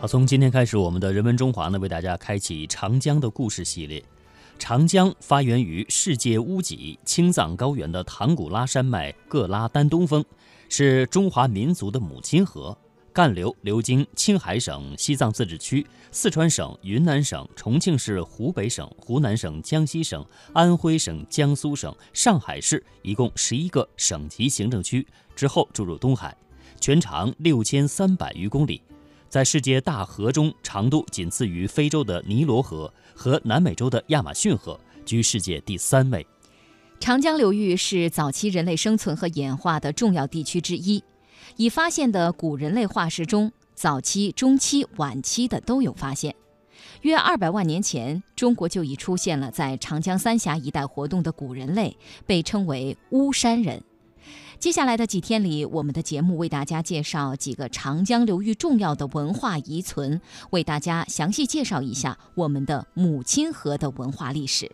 好，从今天开始，我们的人文中华呢，为大家开启长江的故事系列。长江发源于世界屋脊青藏高原的唐古拉山脉各拉丹东峰，是中华民族的母亲河，干流流经青海省、西藏自治区、四川省、云南省、重庆市、湖北省、湖南省、江西省、安徽省、江苏省、上海市，一共十一个省级行政区之后注入东海，全长六千三百余公里。在世界大河中，长度仅次于非洲的尼罗河和南美洲的亚马逊河，居世界第三位。长江流域是早期人类生存和演化的重要地区之一。已发现的古人类化石中，早期、中期、晚期的都有发现。约二百万年前，中国就已出现了在长江三峡一带活动的古人类，被称为巫山人。接下来的几天里，我们的节目为大家介绍几个长江流域重要的文化遗存，为大家详细介绍一下我们的母亲河的文化历史。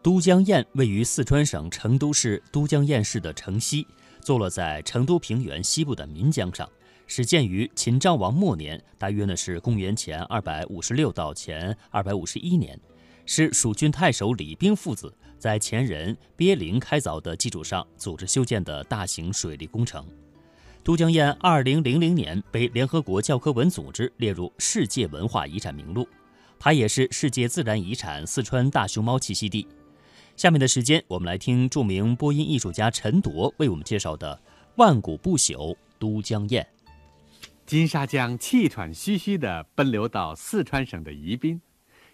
都江堰位于四川省成都市都江堰市的城西，坐落在成都平原西部的岷江上，始建于秦昭王末年，大约呢是公元前二百五十六到前二百五十一年，是蜀郡太守李冰父子。在前人鳖灵开凿的基础上，组织修建的大型水利工程。都江堰二零零零年被联合国教科文组织列入世界文化遗产名录，它也是世界自然遗产四川大熊猫栖息地。下面的时间，我们来听著名播音艺术家陈铎为我们介绍的《万古不朽都江堰》。金沙江气喘吁吁地奔流到四川省的宜宾，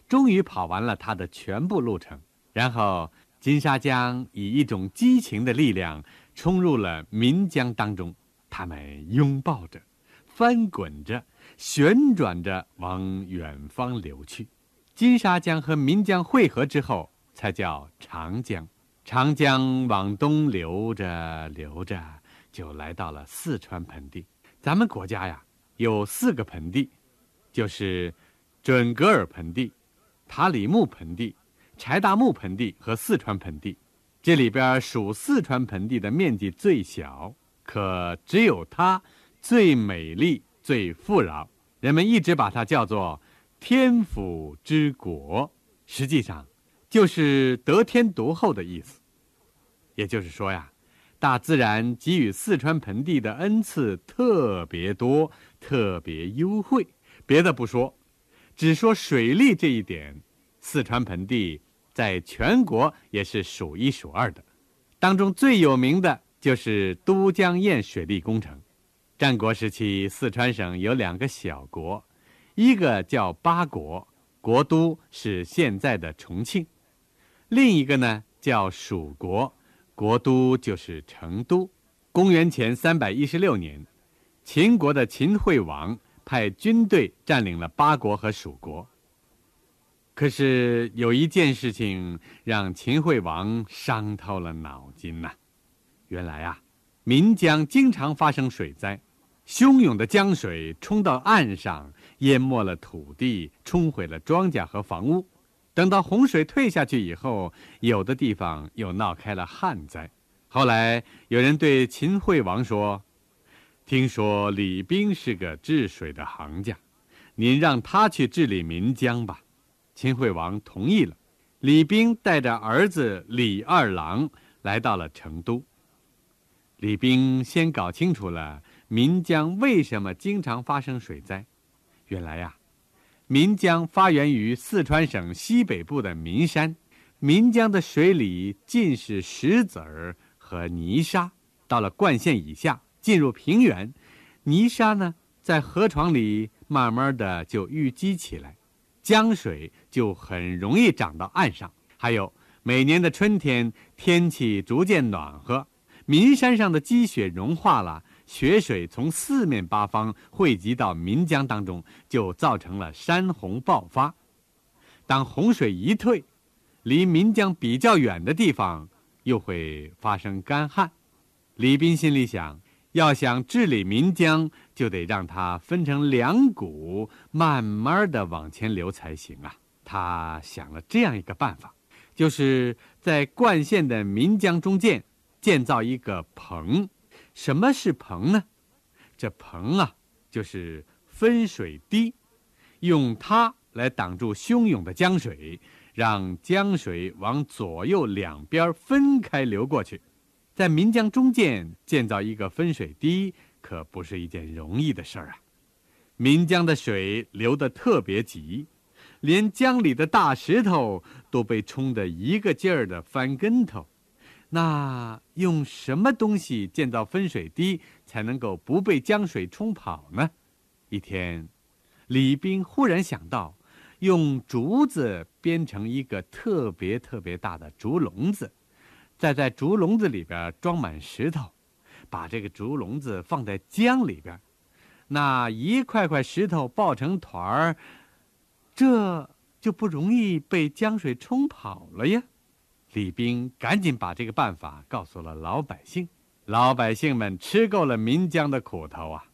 终于跑完了它的全部路程。然后，金沙江以一种激情的力量冲入了岷江当中，他们拥抱着，翻滚着，旋转着往远方流去。金沙江和岷江汇合之后，才叫长江。长江往东流着流着，就来到了四川盆地。咱们国家呀，有四个盆地，就是准格尔盆地、塔里木盆地。柴达木盆地和四川盆地，这里边属四川盆地的面积最小，可只有它最美丽、最富饶。人们一直把它叫做“天府之国”，实际上就是得天独厚的意思。也就是说呀，大自然给予四川盆地的恩赐特别多、特别优惠。别的不说，只说水利这一点，四川盆地。在全国也是数一数二的，当中最有名的就是都江堰水利工程。战国时期，四川省有两个小国，一个叫八国，国都是现在的重庆；另一个呢叫蜀国，国都就是成都。公元前三百一十六年，秦国的秦惠王派军队占领了八国和蜀国。可是有一件事情让秦惠王伤透了脑筋呐。原来啊，岷江经常发生水灾，汹涌的江水冲到岸上，淹没了土地，冲毁了庄稼和房屋。等到洪水退下去以后，有的地方又闹开了旱灾。后来有人对秦惠王说：“听说李冰是个治水的行家，您让他去治理岷江吧。”秦惠王同意了，李冰带着儿子李二郎来到了成都。李冰先搞清楚了岷江为什么经常发生水灾。原来呀，岷江发源于四川省西北部的岷山，岷江的水里尽是石子儿和泥沙，到了灌县以下，进入平原，泥沙呢在河床里慢慢的就淤积起来。江水就很容易涨到岸上。还有每年的春天，天气逐渐暖和，岷山上的积雪融化了，雪水从四面八方汇集到岷江当中，就造成了山洪爆发。当洪水一退，离岷江比较远的地方又会发生干旱。李斌心里想。要想治理岷江，就得让它分成两股，慢慢的往前流才行啊。他想了这样一个办法，就是在灌县的岷江中间建造一个棚。什么是棚呢？这棚啊，就是分水堤。用它来挡住汹涌的江水，让江水往左右两边分开流过去。在岷江中间建造一个分水堤，可不是一件容易的事儿啊！岷江的水流得特别急。连江里的大石头都被冲得一个劲儿的翻跟头，那用什么东西建造分水堤才能够不被江水冲跑呢？一天，李斌忽然想到，用竹子编成一个特别特别大的竹笼子，再在竹笼子里边装满石头，把这个竹笼子放在江里边，那一块块石头抱成团儿。这就不容易被江水冲跑了呀！李冰赶紧把这个办法告诉了老百姓。老百姓们吃够了岷江的苦头啊，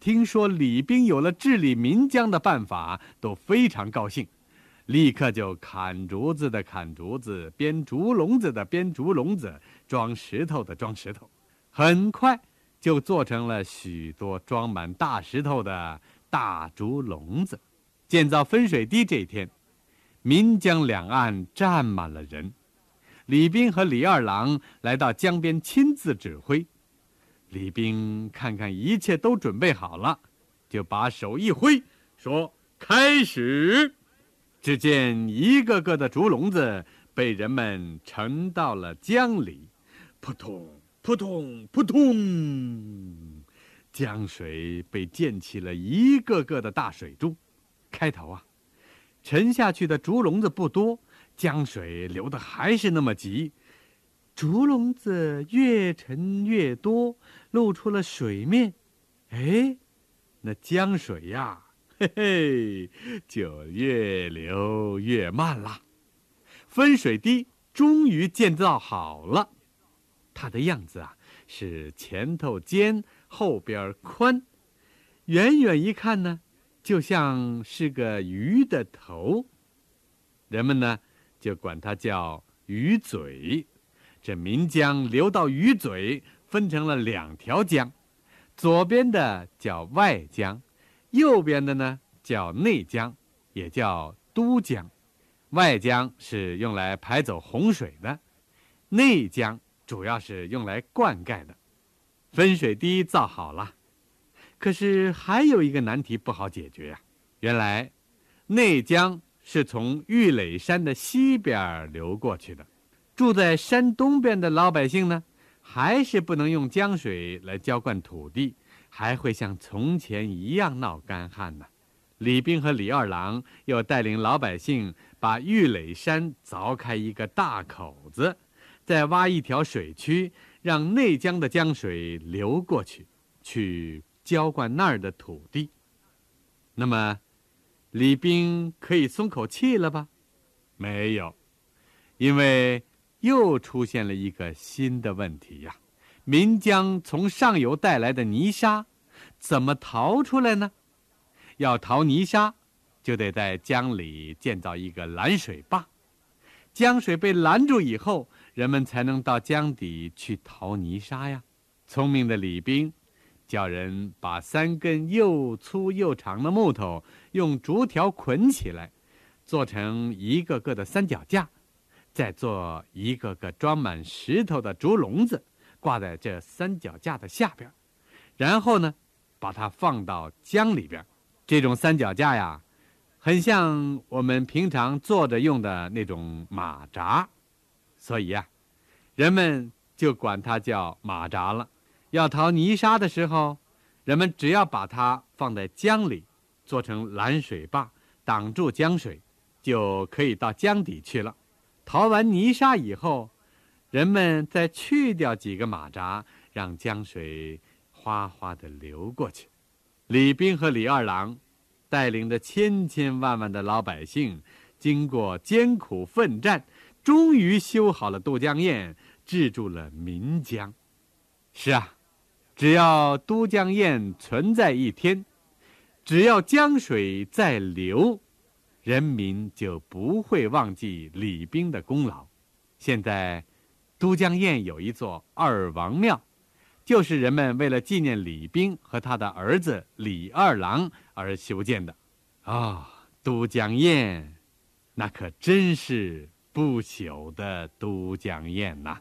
听说李冰有了治理岷江的办法，都非常高兴，立刻就砍竹子的砍竹子，编竹笼子的编竹笼子，装石头的装石头，很快就做成了许多装满大石头的大竹笼子。建造分水堤这一天，岷江两岸站满了人。李冰和李二郎来到江边亲自指挥。李冰看看一切都准备好了，就把手一挥，说：“开始！”只见一个个的竹笼子被人们沉到了江里，扑通扑通扑通，江水被溅起了一个个的大水珠。开头啊，沉下去的竹笼子不多，江水流的还是那么急。竹笼子越沉越多，露出了水面。哎，那江水呀，嘿嘿，就越流越慢了。分水堤终于建造好了，它的样子啊，是前头尖，后边宽。远远一看呢。就像是个鱼的头，人们呢就管它叫鱼嘴。这岷江流到鱼嘴，分成了两条江，左边的叫外江，右边的呢叫内江，也叫都江。外江是用来排走洪水的，内江主要是用来灌溉的。分水堤造好了。可是还有一个难题不好解决呀。原来，内江是从玉垒山的西边流过去的，住在山东边的老百姓呢，还是不能用江水来浇灌土地，还会像从前一样闹干旱呢。李冰和李二郎又带领老百姓把玉垒山凿开一个大口子，再挖一条水渠，让内江的江水流过去，去。浇灌那儿的土地，那么李冰可以松口气了吧？没有，因为又出现了一个新的问题呀。岷江从上游带来的泥沙怎么逃出来呢？要逃泥沙，就得在江里建造一个拦水坝。江水被拦住以后，人们才能到江底去逃泥沙呀。聪明的李冰。叫人把三根又粗又长的木头用竹条捆起来，做成一个个的三脚架，再做一个个装满石头的竹笼子，挂在这三脚架的下边，然后呢，把它放到江里边。这种三脚架呀，很像我们平常坐着用的那种马扎，所以呀，人们就管它叫马扎了。要淘泥沙的时候，人们只要把它放在江里，做成拦水坝，挡住江水，就可以到江底去了。淘完泥沙以后，人们再去掉几个马扎，让江水哗哗地流过去。李冰和李二郎带领着千千万万的老百姓，经过艰苦奋战，终于修好了渡江堰，治住了岷江。是啊。只要都江堰存在一天，只要江水在流，人民就不会忘记李冰的功劳。现在，都江堰有一座二王庙，就是人们为了纪念李冰和他的儿子李二郎而修建的。啊，都江堰，那可真是不朽的都江堰呐！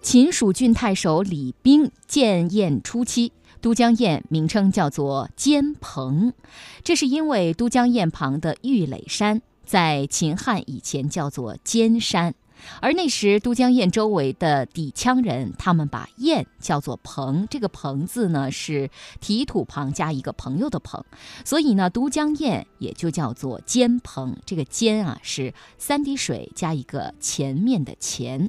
秦蜀郡太守李冰建堰初期，都江堰名称叫做坚彭，这是因为都江堰旁的玉垒山在秦汉以前叫做尖山。而那时都江堰周围的底羌人，他们把堰叫做彭，这个彭字呢是提土旁加一个朋友的朋，所以呢都江堰也就叫做坚彭。这个尖啊是三滴水加一个前面的前。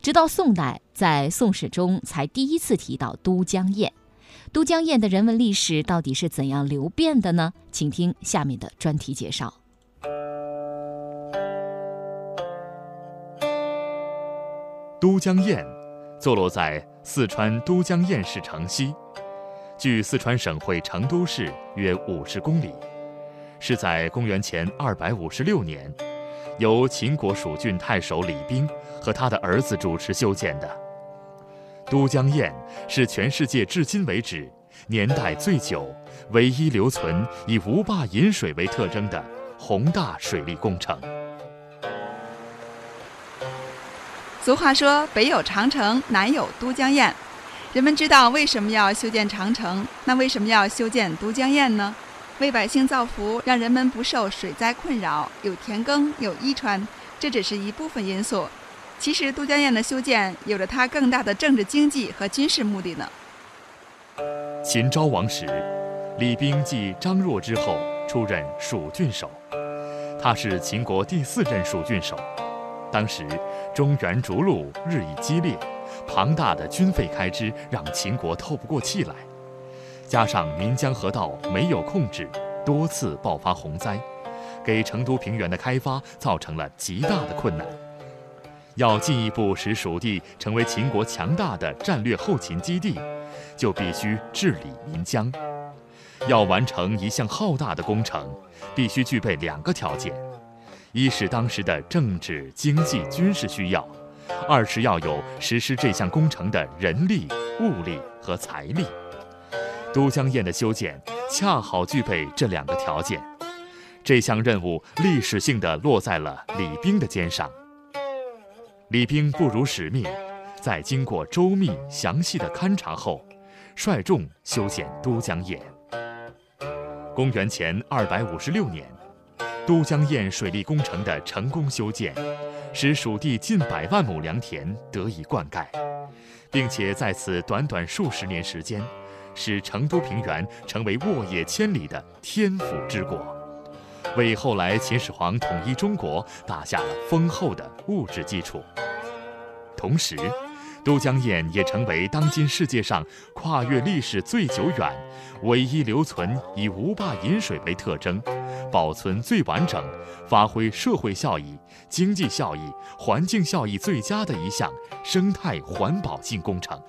直到宋代，在《宋史》中才第一次提到都江堰。都江堰的人文历史到底是怎样流变的呢？请听下面的专题介绍。都江堰坐落在四川都江堰市城西，距四川省会成都市约五十公里，是在公元前二百五十六年，由秦国蜀郡太守李冰和他的儿子主持修建的。都江堰是全世界至今为止年代最久、唯一留存以无坝引水为特征的宏大水利工程。俗话说：“北有长城，南有都江堰。”人们知道为什么要修建长城，那为什么要修建都江堰呢？为百姓造福，让人们不受水灾困扰，有田耕，有衣穿，这只是一部分因素。其实，都江堰的修建有着它更大的政治、经济和军事目的呢。秦昭王时，李冰继张若之后出任蜀郡守，他是秦国第四任蜀郡守。当时，中原逐鹿日益激烈，庞大的军费开支让秦国透不过气来，加上岷江河道没有控制，多次爆发洪灾，给成都平原的开发造成了极大的困难。要进一步使蜀地成为秦国强大的战略后勤基地，就必须治理岷江。要完成一项浩大的工程，必须具备两个条件。一是当时的政治、经济、军事需要；二是要有实施这项工程的人力、物力和财力。都江堰的修建恰好具备这两个条件，这项任务历史性的落在了李冰的肩上。李冰不辱使命，在经过周密详细的勘察后，率众修建都江堰。公元前二百五十六年。都江堰水利工程的成功修建，使蜀地近百万亩良田得以灌溉，并且在此短短数十年时间，使成都平原成为沃野千里的天府之国，为后来秦始皇统一中国打下了丰厚的物质基础。同时，都江堰也成为当今世界上跨越历史最久远、唯一留存以无坝引水为特征、保存最完整、发挥社会效益、经济效益、环境效益最佳的一项生态环保性工程。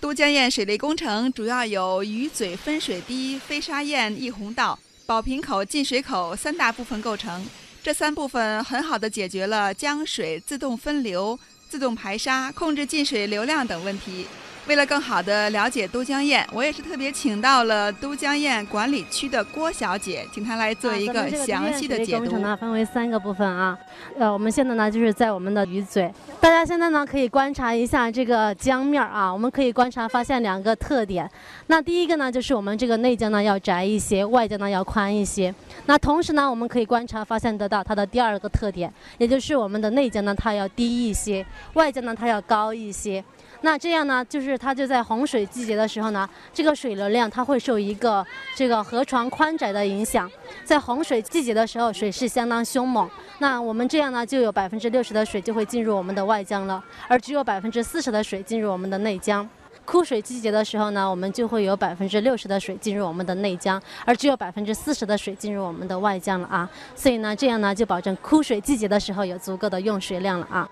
都江堰水利工程主要有鱼嘴分水堤、飞沙堰溢洪道、宝瓶口进水口三大部分构成。这三部分很好的解决了江水自动分流、自动排沙、控制进水流量等问题。为了更好的了解都江堰，我也是特别请到了都江堰管理区的郭小姐，请她来做一个详细的解读。工程呢分为三个部分啊，呃，我们现在呢就是在我们的鱼嘴，大家现在呢可以观察一下这个江面啊，我们可以观察发现两个特点。那第一个呢就是我们这个内江呢要窄一些，外江呢要宽一些。那同时呢我们可以观察发现得到它的第二个特点，也就是我们的内江呢它要低一些，外江呢它要高一些。那这样呢，就是它就在洪水季节的时候呢，这个水流量它会受一个这个河床宽窄的影响，在洪水季节的时候，水势相当凶猛。那我们这样呢，就有百分之六十的水就会进入我们的外江了，而只有百分之四十的水进入我们的内江。枯水季节的时候呢，我们就会有百分之六十的水进入我们的内江，而只有百分之四十的水进入我们的外江了啊。所以呢，这样呢就保证枯水季节的时候有足够的用水量了啊。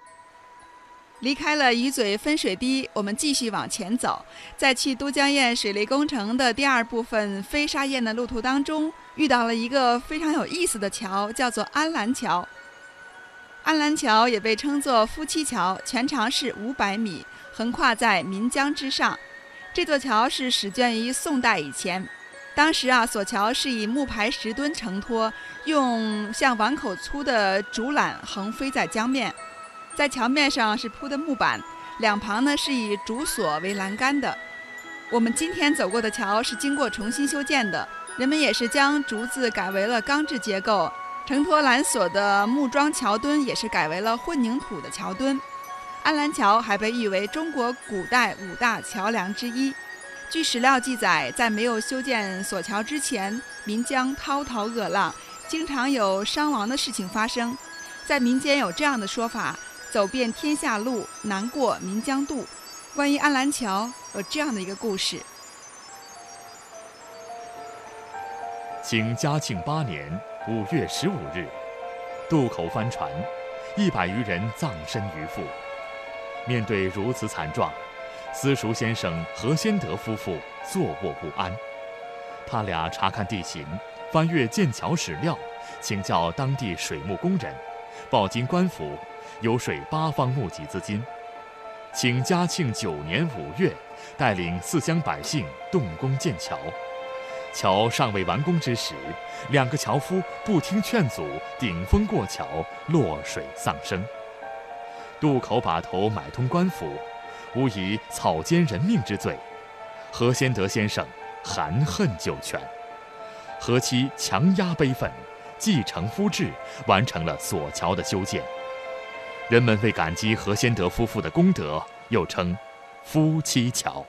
离开了鱼嘴分水堤，我们继续往前走，在去都江堰水利工程的第二部分飞沙堰的路途当中，遇到了一个非常有意思的桥，叫做安澜桥。安澜桥也被称作夫妻桥，全长是五百米，横跨在岷江之上。这座桥是始建于宋代以前，当时啊，索桥是以木排石墩承托，用像碗口粗的竹缆横飞在江面，在桥面上是铺的木板，两旁呢是以竹索为栏杆的。我们今天走过的桥是经过重新修建的，人们也是将竹子改为了钢制结构，承托缆索的木桩桥墩也是改为了混凝土的桥墩。安澜桥还被誉为中国古代五大桥梁之一。据史料记载，在没有修建索桥之前，岷江滔滔恶浪，经常有伤亡的事情发生。在民间有这样的说法：“走遍天下路，难过岷江渡。”关于安澜桥，有这样的一个故事：清嘉庆八年五月十五日，渡口翻船，一百余人葬身鱼腹。面对如此惨状，私塾先生何先德夫妇坐卧不安。他俩查看地形，翻阅建桥史料，请教当地水木工人，报经官府，游说八方募集资金，请嘉庆九年五月，带领四乡百姓动工建桥。桥尚未完工之时，两个樵夫不听劝阻，顶风过桥，落水丧生。渡口把头买通官府，无以草菅人命之罪。何先德先生含恨九泉，何妻强压悲愤，继承夫志，完成了索桥的修建。人们为感激何先德夫妇的功德，又称“夫妻桥”。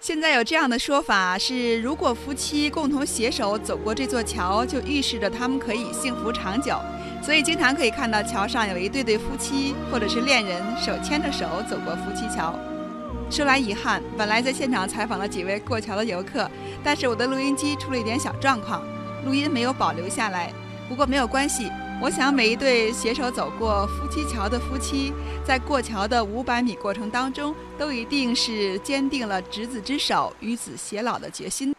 现在有这样的说法是：如果夫妻共同携手走过这座桥，就预示着他们可以幸福长久。所以经常可以看到桥上有一对对夫妻，或者是恋人手牵着手走过夫妻桥。说来遗憾，本来在现场采访了几位过桥的游客，但是我的录音机出了一点小状况，录音没有保留下来。不过没有关系，我想每一对携手走过夫妻桥的夫妻，在过桥的五百米过程当中，都一定是坚定了执子之手，与子偕老的决心。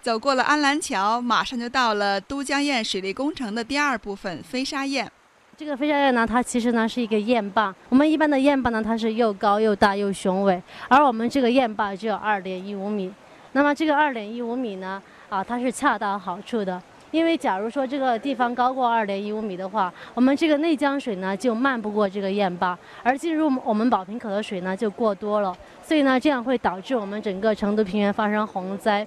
走过了安澜桥，马上就到了都江堰水利工程的第二部分飞沙堰。这个飞沙堰呢，它其实呢是一个堰坝。我们一般的堰坝呢，它是又高又大又雄伟，而我们这个堰坝只有二点一五米。那么这个二点一五米呢，啊，它是恰到好处的。因为假如说这个地方高过二点一五米的话，我们这个内江水呢就漫不过这个堰坝，而进入我们宝瓶口的水呢就过多了，所以呢这样会导致我们整个成都平原发生洪灾。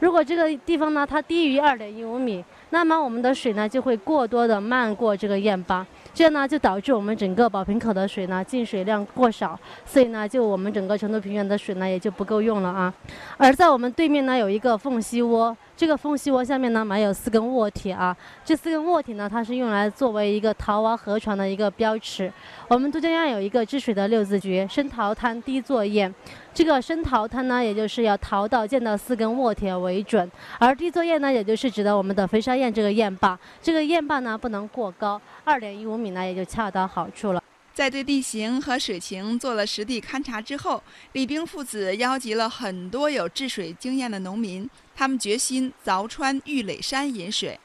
如果这个地方呢，它低于二点一五米，那么我们的水呢就会过多的漫过这个堰坝，这样呢就导致我们整个宝瓶口的水呢进水量过少，所以呢就我们整个成都平原的水呢也就不够用了啊。而在我们对面呢有一个凤溪窝。这个缝隙窝下面呢埋有四根卧铁啊，这四根卧铁呢，它是用来作为一个逃亡河床的一个标尺。我们都江堰有一个治水的六字诀：深淘滩低作堰。这个深淘滩呢，也就是要淘到见到四根卧铁为准；而低作堰呢，也就是指的我们的飞沙堰这个堰坝。这个堰坝呢不能过高，二点一五米呢也就恰到好处了。在对地形和水情做了实地勘察之后，李冰父子邀集了很多有治水经验的农民，他们决心凿穿玉垒山引水。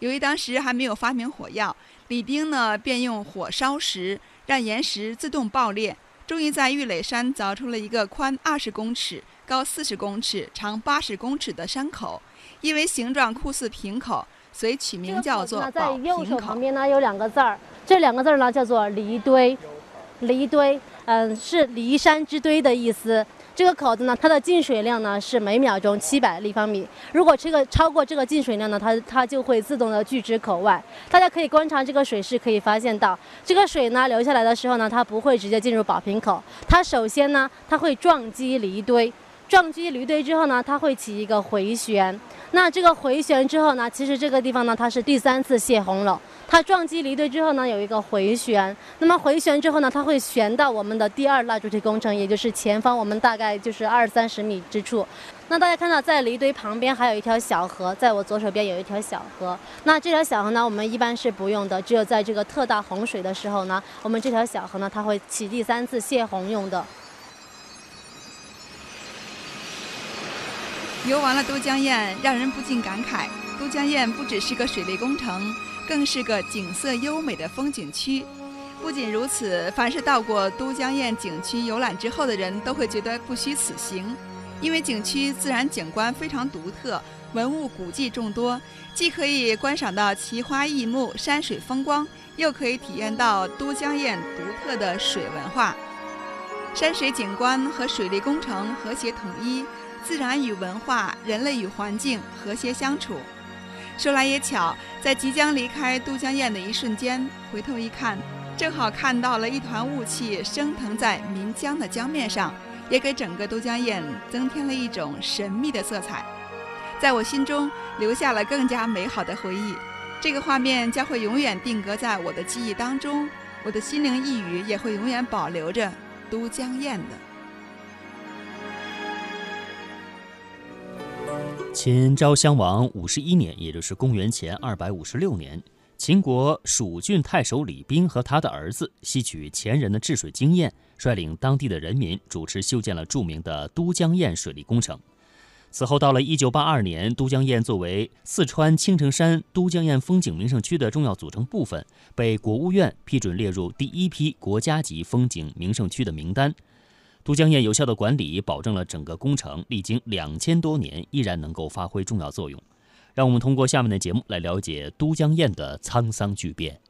由于当时还没有发明火药，李冰呢便用火烧石，让岩石自动爆裂，终于在玉垒山凿出了一个宽二十公尺、高四十公尺、长八十公尺的山口。因为形状酷似瓶口，所以取名叫做“宝瓶口”。在右手旁边呢有两个字儿。这两个字儿呢，叫做离堆，离堆，嗯，是离山之堆的意思。这个口子呢，它的进水量呢是每秒钟七百立方米。如果这个超过这个进水量呢，它它就会自动的拒之口外。大家可以观察这个水势，可以发现到，这个水呢流下来的时候呢，它不会直接进入宝瓶口，它首先呢，它会撞击离堆，撞击离堆之后呢，它会起一个回旋。那这个回旋之后呢，其实这个地方呢，它是第三次泄洪了。它撞击离堆之后呢，有一个回旋。那么回旋之后呢，它会旋到我们的第二蜡烛体工程，也就是前方我们大概就是二三十米之处。那大家看到在离堆旁边还有一条小河，在我左手边有一条小河。那这条小河呢，我们一般是不用的，只有在这个特大洪水的时候呢，我们这条小河呢，它会起第三次泄洪用的。游完了都江堰，让人不禁感慨：都江堰不只是个水利工程，更是个景色优美的风景区。不仅如此，凡是到过都江堰景区游览之后的人都会觉得不虚此行，因为景区自然景观非常独特，文物古迹众多，既可以观赏到奇花异木、山水风光，又可以体验到都江堰独特的水文化。山水景观和水利工程和谐统一，自然与文化、人类与环境和谐相处。说来也巧，在即将离开都江堰的一瞬间，回头一看。正好看到了一团雾气升腾在岷江的江面上，也给整个都江堰增添了一种神秘的色彩，在我心中留下了更加美好的回忆。这个画面将会永远定格在我的记忆当中，我的心灵一语也会永远保留着都江堰的。秦昭襄王五十一年，也就是公元前二百五十六年。秦国蜀郡太守李冰和他的儿子吸取前人的治水经验，率领当地的人民主持修建了著名的都江堰水利工程。此后，到了一九八二年，都江堰作为四川青城山都江堰风景名胜区的重要组成部分，被国务院批准列入第一批国家级风景名胜区的名单。都江堰有效的管理，保证了整个工程历经两千多年依然能够发挥重要作用。让我们通过下面的节目来了解都江堰的沧桑巨变。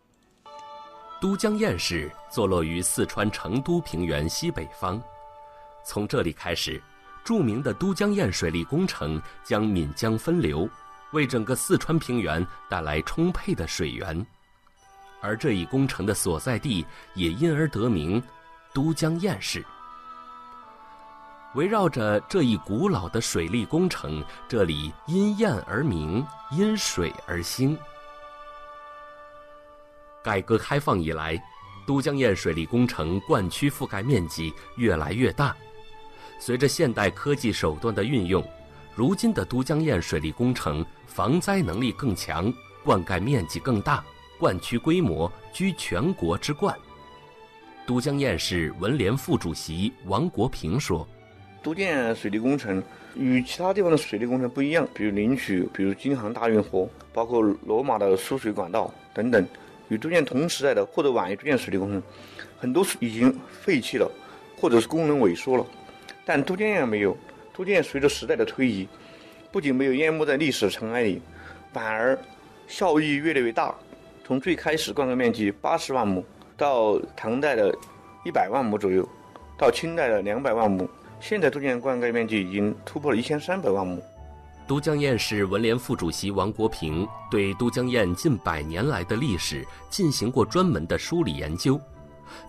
都江堰市坐落于四川成都平原西北方，从这里开始，著名的都江堰水利工程将岷江分流，为整个四川平原带来充沛的水源，而这一工程的所在地也因而得名——都江堰市。围绕着这一古老的水利工程，这里因堰而名，因水而兴。改革开放以来，都江堰水利工程灌区覆盖面积越来越大。随着现代科技手段的运用，如今的都江堰水利工程防灾能力更强，灌溉面积更大，灌区规模居全国之冠。都江堰市文联副主席王国平说。都江水利工程与其他地方的水利工程不一样，比如领取，比如京杭大运河，包括罗马的输水管道等等，与都江同时代的或者晚于都江水利工程，很多已经废弃了，或者是功能萎缩了。但都江堰没有，都江随着时代的推移，不仅没有淹没在历史尘埃里，反而效益越来越大。从最开始灌溉面积八十万亩，到唐代的一百万亩左右，到清代的两百万亩。现在都江堰灌溉面积已经突破了一千三百万亩。都江堰市文联副主席王国平对都江堰近百年来的历史进行过专门的梳理研究。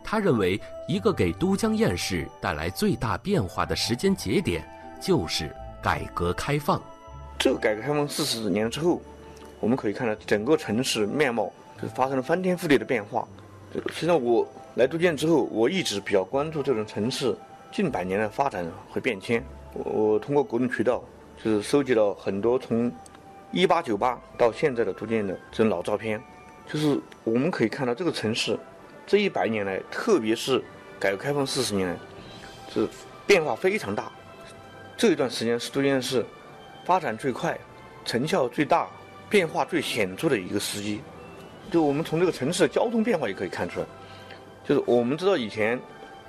他认为，一个给都江堰市带来最大变化的时间节点，就是改革开放。这个改革开放四十年之后，我们可以看到整个城市面貌就发生了翻天覆地的变化。实际上，我来都江堰之后，我一直比较关注这种城市。近百年的发展和变迁，我通过各种渠道，就是收集了很多从一八九八到现在的都江堰的这种老照片，就是我们可以看到这个城市这一百年来，特别是改革开放四十年来，是变化非常大。这一段时间是都江堰市发展最快、成效最大、变化最显著的一个时机。就我们从这个城市的交通变化也可以看出来，就是我们知道以前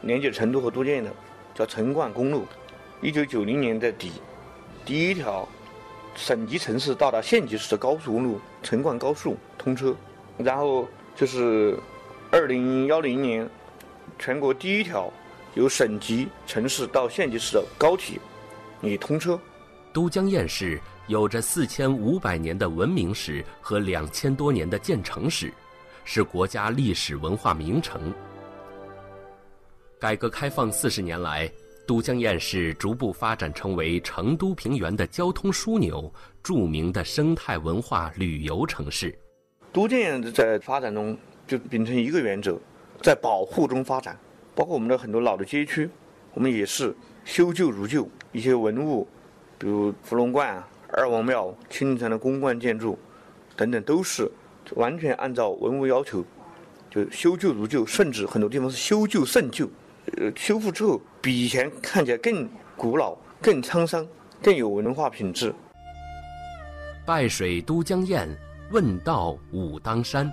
连接成都和都江堰的。叫成灌公路，一九九零年的底，第一条省级城市到达县级市的高速公路成灌高速通车，然后就是二零幺零年，全国第一条由省级城市到县级市的高铁也通车。都江堰市有着四千五百年的文明史和两千多年的建成史，是国家历史文化名城。改革开放四十年来，都江堰市逐步发展成为成都平原的交通枢纽，著名的生态文化旅游城市。都江堰在发展中就秉承一个原则，在保护中发展。包括我们的很多老的街区，我们也是修旧如旧，一些文物，比如伏龙观、二王庙、青城的公馆建筑等等，都是完全按照文物要求，就修旧如旧，甚至很多地方是修旧胜旧。呃，修复之后比以前看起来更古老、更沧桑、更有文化品质。拜水都江堰，问道武当山。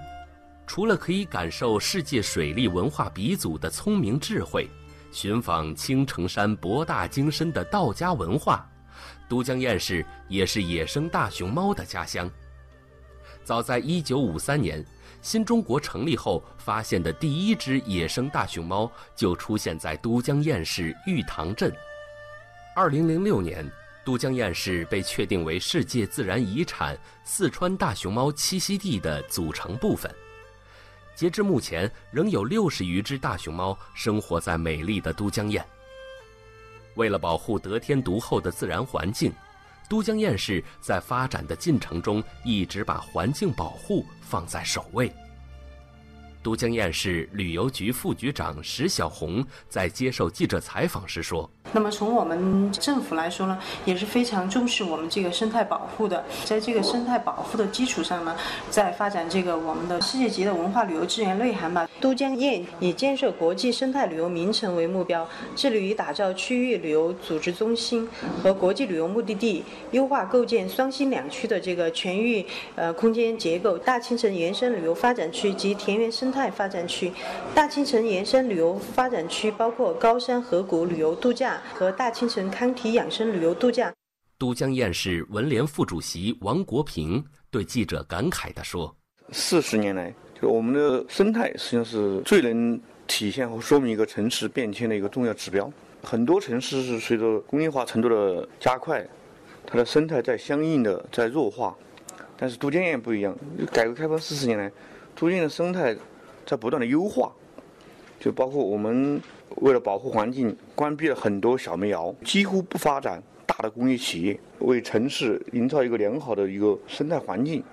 除了可以感受世界水利文化鼻祖的聪明智慧，寻访青城山博大精深的道家文化，都江堰市也是野生大熊猫的家乡。早在1953年，新中国成立后发现的第一只野生大熊猫就出现在都江堰市玉塘镇。2006年，都江堰市被确定为世界自然遗产四川大熊猫栖息地的组成部分。截至目前，仍有六十余只大熊猫生活在美丽的都江堰。为了保护得天独厚的自然环境，都江堰市在发展的进程中一直把环境保护放在首位。都江堰市旅游局副局长石小红在接受记者采访时说。那么从我们政府来说呢，也是非常重视我们这个生态保护的。在这个生态保护的基础上呢，在发展这个我们的世界级的文化旅游资源内涵吧。都江堰以建设国际生态旅游名城为目标，致力于打造区域旅游组织中心和国际旅游目的地，优化构建双新两区的这个全域呃空间结构。大青城延伸旅游发展区及田园生态态发展区，大青城延伸旅游发展区包括高山河谷旅游度假。和大青城康体养生旅游度假。都江堰市文联副主席王国平对记者感慨地说：“四十年来，就我们的生态实际上是最能体现和说明一个城市变迁的一个重要指标。很多城市是随着工业化程度的加快，它的生态在相应的在弱化。但是都江堰不一样，改革开放四十年来，都江堰的生态在不断的优化，就包括我们。”为了保护环境，关闭了很多小煤窑，几乎不发展大的工业企业，为城市营造一个良好的一个生态环境。